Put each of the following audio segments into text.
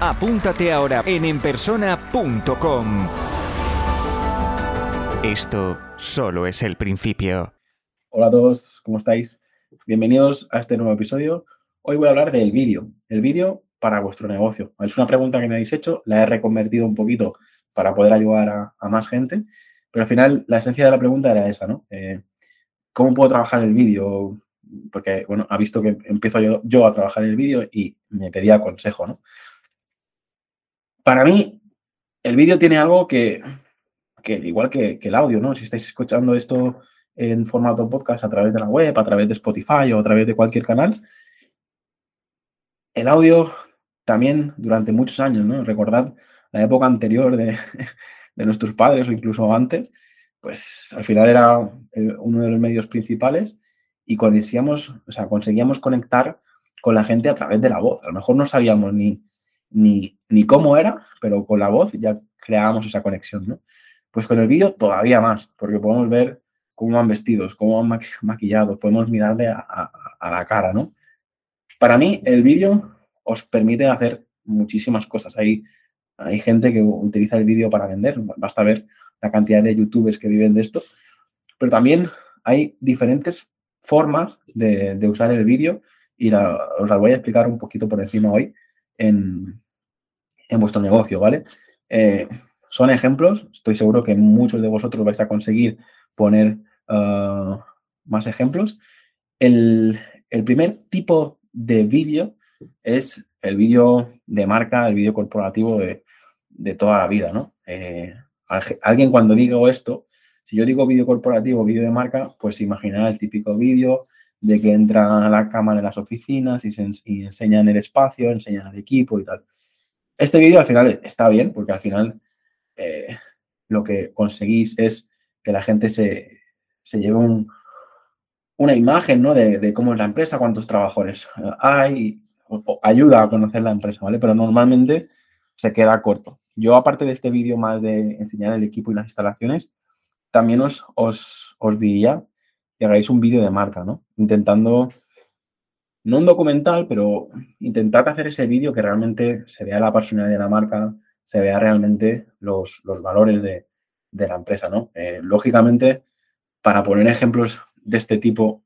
Apúntate ahora en enpersona.com. Esto solo es el principio. Hola a todos, ¿cómo estáis? Bienvenidos a este nuevo episodio. Hoy voy a hablar del vídeo, el vídeo para vuestro negocio. Es una pregunta que me habéis hecho, la he reconvertido un poquito para poder ayudar a, más gente, pero al final la esencia de la pregunta era esa, ¿no? Eh, ¿Cómo puedo trabajar el vídeo? Porque, bueno, ha visto que empiezo yo, yo a trabajar el vídeo y me pedía consejo, ¿no? Para mí, el vídeo tiene algo que, igual que, el audio, ¿no? Si estáis escuchando esto en formato podcast a través de la web, a través de Spotify o a través de cualquier canal, el audio también durante muchos años, ¿no? Recordad la época anterior de, nuestros padres o incluso antes, pues al final era uno de los medios principales y o sea, conseguíamos conectar con la gente a través de la voz. A lo mejor no sabíamos ni, ni, ni cómo era, pero con la voz ya creábamos esa conexión, ¿no? Pues con el vídeo todavía más, porque podemos ver cómo van vestidos, cómo van maquillados, podemos mirarle a, la cara, ¿no? Para mí, el vídeo os permite hacer muchísimas cosas. Hay, hay gente que utiliza el vídeo para vender, basta ver la cantidad de youtubers que viven de esto, pero también hay diferentes formas de, usar el vídeo y os las voy a explicar un poquito por encima hoy en, en vuestro negocio, ¿vale? Eh, son ejemplos, estoy seguro que muchos de vosotros vais a conseguir poner uh, más ejemplos. El, primer tipo de vídeo es el vídeo de marca, el vídeo corporativo de, toda la vida, ¿no? Eh, alguien cuando digo esto, si yo digo vídeo corporativo, vídeo de marca, pues imaginará el típico vídeo de que entra a la cámara en las oficinas y, se, enseñan el espacio, enseñan el equipo y tal. Este vídeo al final está bien, porque al final eh, lo que conseguís es que la gente se, lleve una imagen ¿no? de, cómo es la empresa, cuántos trabajadores hay, ayuda a conocer la empresa, ¿vale? Pero normalmente se queda corto. Yo, aparte de este vídeo más de enseñar el equipo y las instalaciones, también os, os, os diría hagáis un vídeo de marca, ¿no? Intentando no un documental, pero intentad hacer ese vídeo que realmente se vea la personalidad de la marca, se vea realmente los, valores de, la empresa, ¿no? Eh, lógicamente, para poner ejemplos de este tipo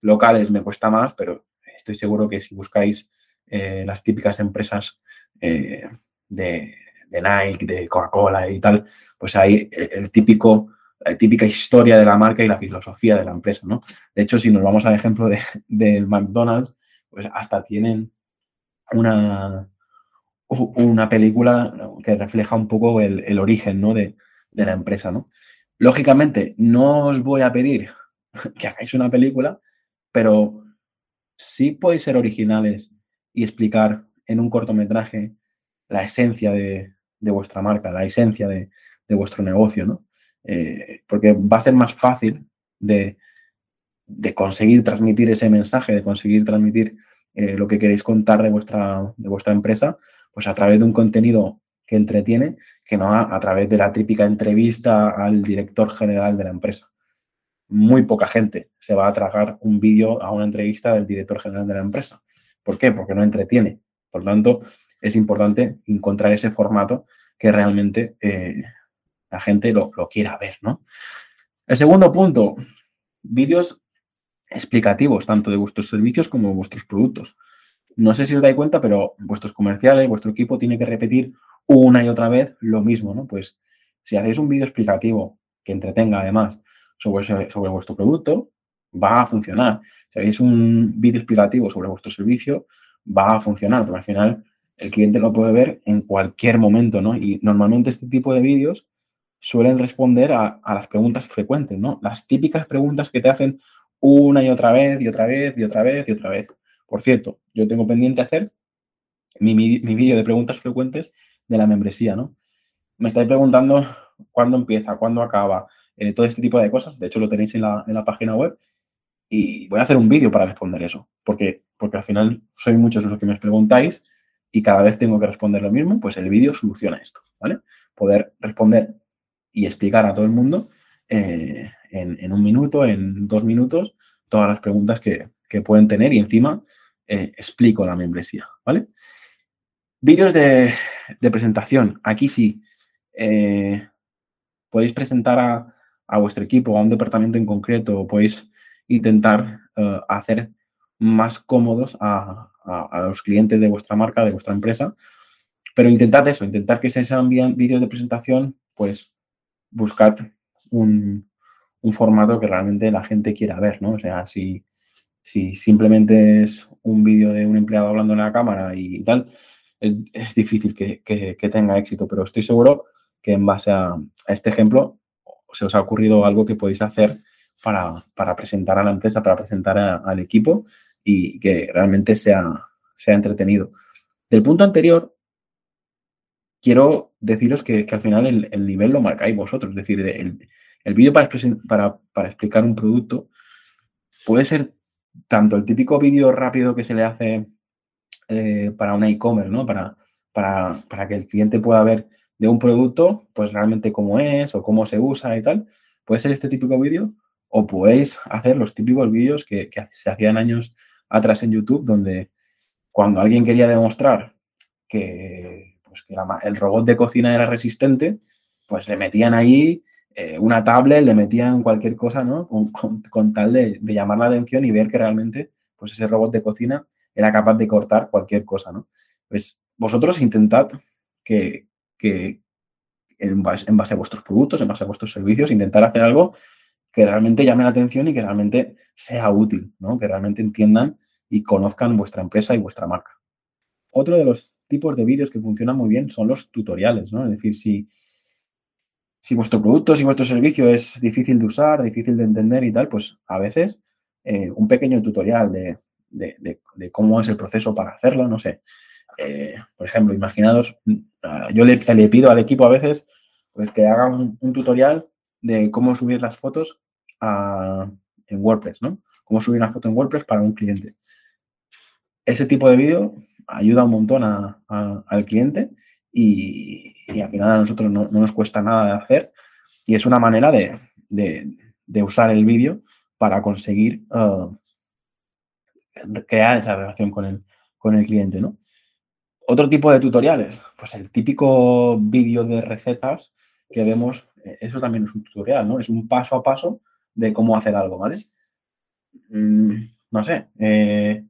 locales me cuesta más, pero estoy seguro que si buscáis eh, las típicas empresas eh, de, Nike, de Coca-Cola y tal, pues hay el, típico la típica historia de la marca y la filosofía de la empresa, ¿no? De hecho, si nos vamos al ejemplo de, McDonald's, pues hasta tienen una, una película que refleja un poco el, origen, ¿no? de, la empresa, ¿no? Lógicamente, no os voy a pedir que hagáis una película, pero sí podéis ser originales y explicar en un cortometraje la esencia de, vuestra marca, la esencia de, de vuestro negocio, ¿no? Eh, porque va a ser más fácil de, conseguir transmitir ese mensaje, de conseguir transmitir eh, lo que queréis contar de vuestra, de vuestra empresa, pues a través de un contenido que entretiene, que no a, través de la típica entrevista al director general de la empresa. Muy poca gente se va a tragar un vídeo a una entrevista del director general de la empresa. ¿Por qué? Porque no entretiene. Por tanto, es importante encontrar ese formato que realmente eh, la gente lo, quiera ver, ¿no? El segundo punto, vídeos explicativos tanto de vuestros servicios como de vuestros productos. No sé si os dais cuenta, pero vuestros comerciales, vuestro equipo tiene que repetir una y otra vez lo mismo, ¿no? Pues si hacéis un vídeo explicativo que entretenga además sobre, sobre vuestro producto, va a funcionar. Si hacéis un vídeo explicativo sobre vuestro servicio, va a funcionar, porque al final el cliente lo puede ver en cualquier momento, ¿no? Y normalmente este tipo de vídeos suelen responder a, las preguntas frecuentes, ¿no? Las típicas preguntas que te hacen una y otra vez, y otra vez, y otra vez, y otra vez. Por cierto, yo tengo pendiente hacer mi, mi vídeo de preguntas frecuentes de la membresía, ¿no? me estáis preguntando cuándo empieza, cuándo acaba, eh, todo este tipo de cosas. De hecho, lo tenéis en la, en la página web. Y voy a hacer un vídeo para responder eso, porque, porque al final sois muchos los que me preguntáis y cada vez tengo que responder lo mismo, pues el vídeo soluciona esto, ¿vale? Poder responder y explicar a todo el mundo eh, en, un minuto, en dos minutos, todas las preguntas que, pueden tener y encima eh, explico la membresía, ¿vale? Vídeos de, presentación. Aquí sí. Eh, podéis presentar a, a, vuestro equipo, a un departamento en concreto, o podéis intentar hacer más cómodos a, los clientes de vuestra marca, de vuestra empresa. Pero intentad eso, intentad que se envíen vídeos de presentación, pues buscar un, formato que realmente la gente quiera ver, ¿no? O sea, si, si simplemente es un vídeo de un empleado hablando en la cámara y tal, es, difícil que, tenga éxito, pero estoy seguro que en base a, este ejemplo se os ha ocurrido algo que podéis hacer para, presentar a la empresa, para presentar al equipo y que realmente sea, sea entretenido. Del punto anterior, quiero deciros que, al final el, nivel lo marcáis vosotros. Es decir, el, el vídeo para, para, para, explicar un producto puede ser tanto el típico vídeo rápido que se le hace eh, para una e-commerce, ¿no? Para, para, para, que el cliente pueda ver de un producto, pues realmente cómo es o cómo se usa y tal. Puede ser este típico vídeo o podéis hacer los típicos vídeos que, que se hacían años atrás en YouTube, donde cuando alguien quería demostrar que, pues, el robot de cocina era resistente, pues le metían ahí eh, una tablet, le metían cualquier cosa, ¿no? Con, tal de, llamar la atención y ver que realmente pues ese robot de cocina era capaz de cortar cualquier cosa, ¿no? Pues vosotros intentad que, en, base, en base a vuestros productos, en base a vuestros servicios, intentar hacer algo que realmente llame la atención y que realmente sea útil, ¿no? Que realmente entiendan y conozcan vuestra empresa y vuestra marca. Otro de los tipos de vídeos que funcionan muy bien son los tutoriales, ¿no? Es decir, si, si vuestro producto, si vuestro servicio es difícil de usar, difícil de entender y tal, pues a veces eh, un pequeño tutorial de, cómo es el proceso para hacerlo, no sé. Eh, por ejemplo, imaginados, ah, yo le, pido al equipo a veces pues, que haga un, tutorial de cómo subir las fotos en WordPress, ¿no? Cómo subir una foto en WordPress para un cliente. Ese tipo de vídeo ayuda un montón al cliente y, al final a nosotros no, nos cuesta nada de hacer y es una manera de, usar el vídeo para conseguir uh, crear esa relación con el, con el cliente, ¿no? Otro tipo de tutoriales, pues el típico vídeo de recetas que vemos, eh, eso también es un tutorial, ¿no? Es un paso a paso de cómo hacer algo, ¿vale? Mm, no sé, eh,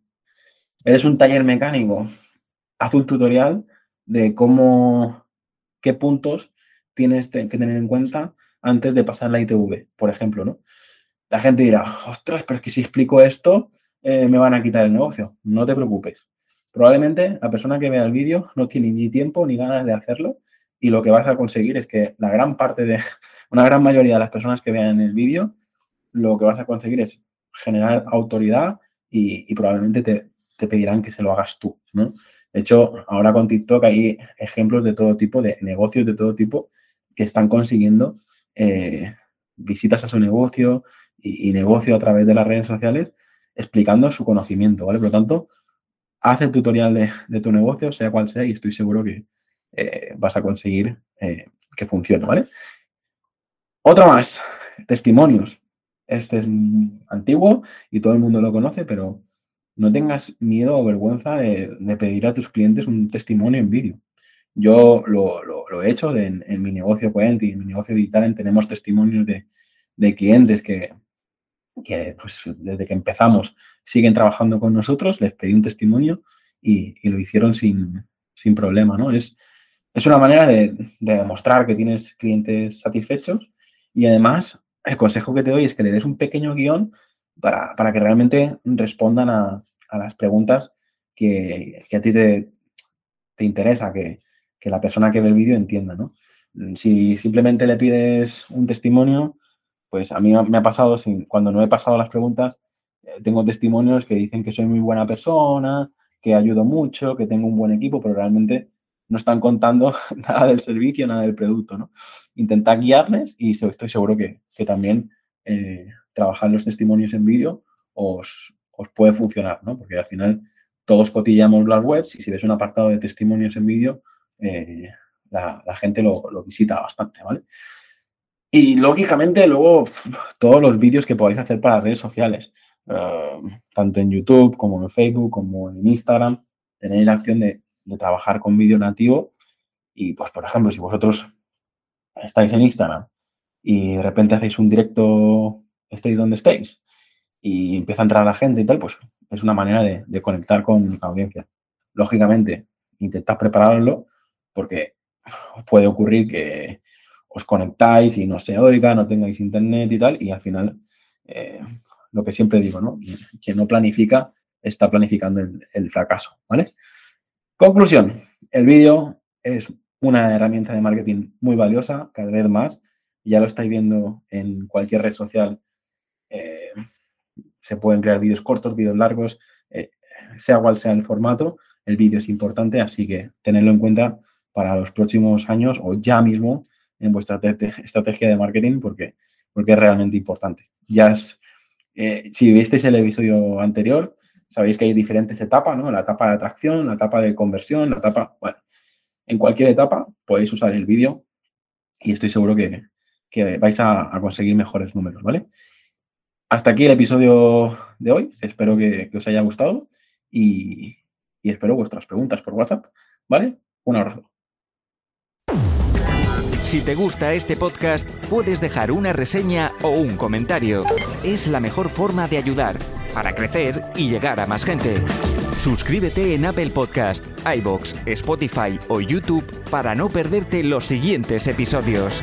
eres un taller mecánico, haz un tutorial de cómo, qué puntos tienes que tener en cuenta antes de pasar la ITV, por ejemplo, ¿no? La gente dirá, ostras, pero es que si explico esto, eh, me van a quitar el negocio. No te preocupes. Probablemente la persona que vea el vídeo no tiene ni tiempo ni ganas de hacerlo y lo que vas a conseguir es que la gran parte de, una gran mayoría de las personas que vean el vídeo, lo que vas a conseguir es generar autoridad y, probablemente te, te, pedirán que se lo hagas tú, ¿no? De hecho, ahora con TikTok hay ejemplos de todo tipo, de negocios de todo tipo que están consiguiendo eh, visitas a su negocio y, negocio a través de las redes sociales explicando su conocimiento, ¿vale? Por lo tanto, haz el tutorial de, tu negocio, sea cual sea, y estoy seguro que eh, vas a conseguir eh, que funcione, ¿vale? Otra más, testimonios. Este es antiguo y todo el mundo lo conoce, pero no tengas miedo o vergüenza de, pedir a tus clientes un testimonio en vídeo. Yo lo, he hecho en, mi negocio Coent y en mi negocio digital tenemos testimonios de, clientes que, pues, desde que empezamos siguen trabajando con nosotros, les pedí un testimonio y, lo hicieron sin, problema, ¿no? Es, es una manera de, demostrar que tienes clientes satisfechos y además el consejo que te doy es que le des un pequeño guion para, para que realmente respondan a, a las preguntas que, a ti te, te interesa que, la persona que ve el vídeo entienda, ¿no? Si simplemente le pides un testimonio, pues a mí me ha pasado, sin, cuando no he pasado las preguntas, eh, tengo testimonios que dicen que soy muy buena persona, que ayudo mucho, que tengo un buen equipo, pero realmente no están contando nada del servicio, nada del producto, ¿no? Intentad guiarles y estoy seguro que, también eh, trabajar los testimonios en vídeo os, puede funcionar, ¿no? Porque al final todos cotillamos las webs y si ves un apartado de testimonios en vídeo, eh, la, gente lo, visita bastante, ¿vale? Y lógicamente luego todos los vídeos que podáis hacer para redes sociales, eh, tanto en YouTube como en Facebook, como en Instagram, tenéis la opción de, trabajar con vídeo nativo y pues por ejemplo si vosotros estáis en Instagram y de repente hacéis un directo, estéis donde estéis y empieza a entrar la gente y tal, pues es una manera de, conectar con la audiencia. Lógicamente, intentad prepararlo porque puede ocurrir que os conectáis y no se oiga, no tengáis internet y tal, y al final, eh, lo que siempre digo, ¿no? Quien no planifica está planificando el, fracaso, ¿vale? Conclusión, el vídeo es una herramienta de marketing muy valiosa, cada vez más, ya lo estáis viendo en cualquier red social, eh, se pueden crear vídeos cortos, vídeos largos, eh, sea cual sea el formato, el vídeo es importante, así que tenedlo en cuenta para los próximos años o ya mismo en vuestra estrategia de marketing porque, porque es realmente importante. Ya es, eh, si visteis el episodio anterior, sabéis que hay diferentes etapas, ¿no? La etapa de atracción, la etapa de conversión, la etapa, bueno, en cualquier etapa podéis usar el vídeo y estoy seguro que, vais a, conseguir mejores números, ¿vale? Hasta aquí el episodio de hoy. Espero que, os haya gustado y, y espero vuestras preguntas por WhatsApp, ¿vale? Un abrazo. Si te gusta este podcast, puedes dejar una reseña o un comentario. Es la mejor forma de ayudar para crecer y llegar a más gente. Suscríbete en Apple Podcast, iBox, Spotify o YouTube para no perderte los siguientes episodios.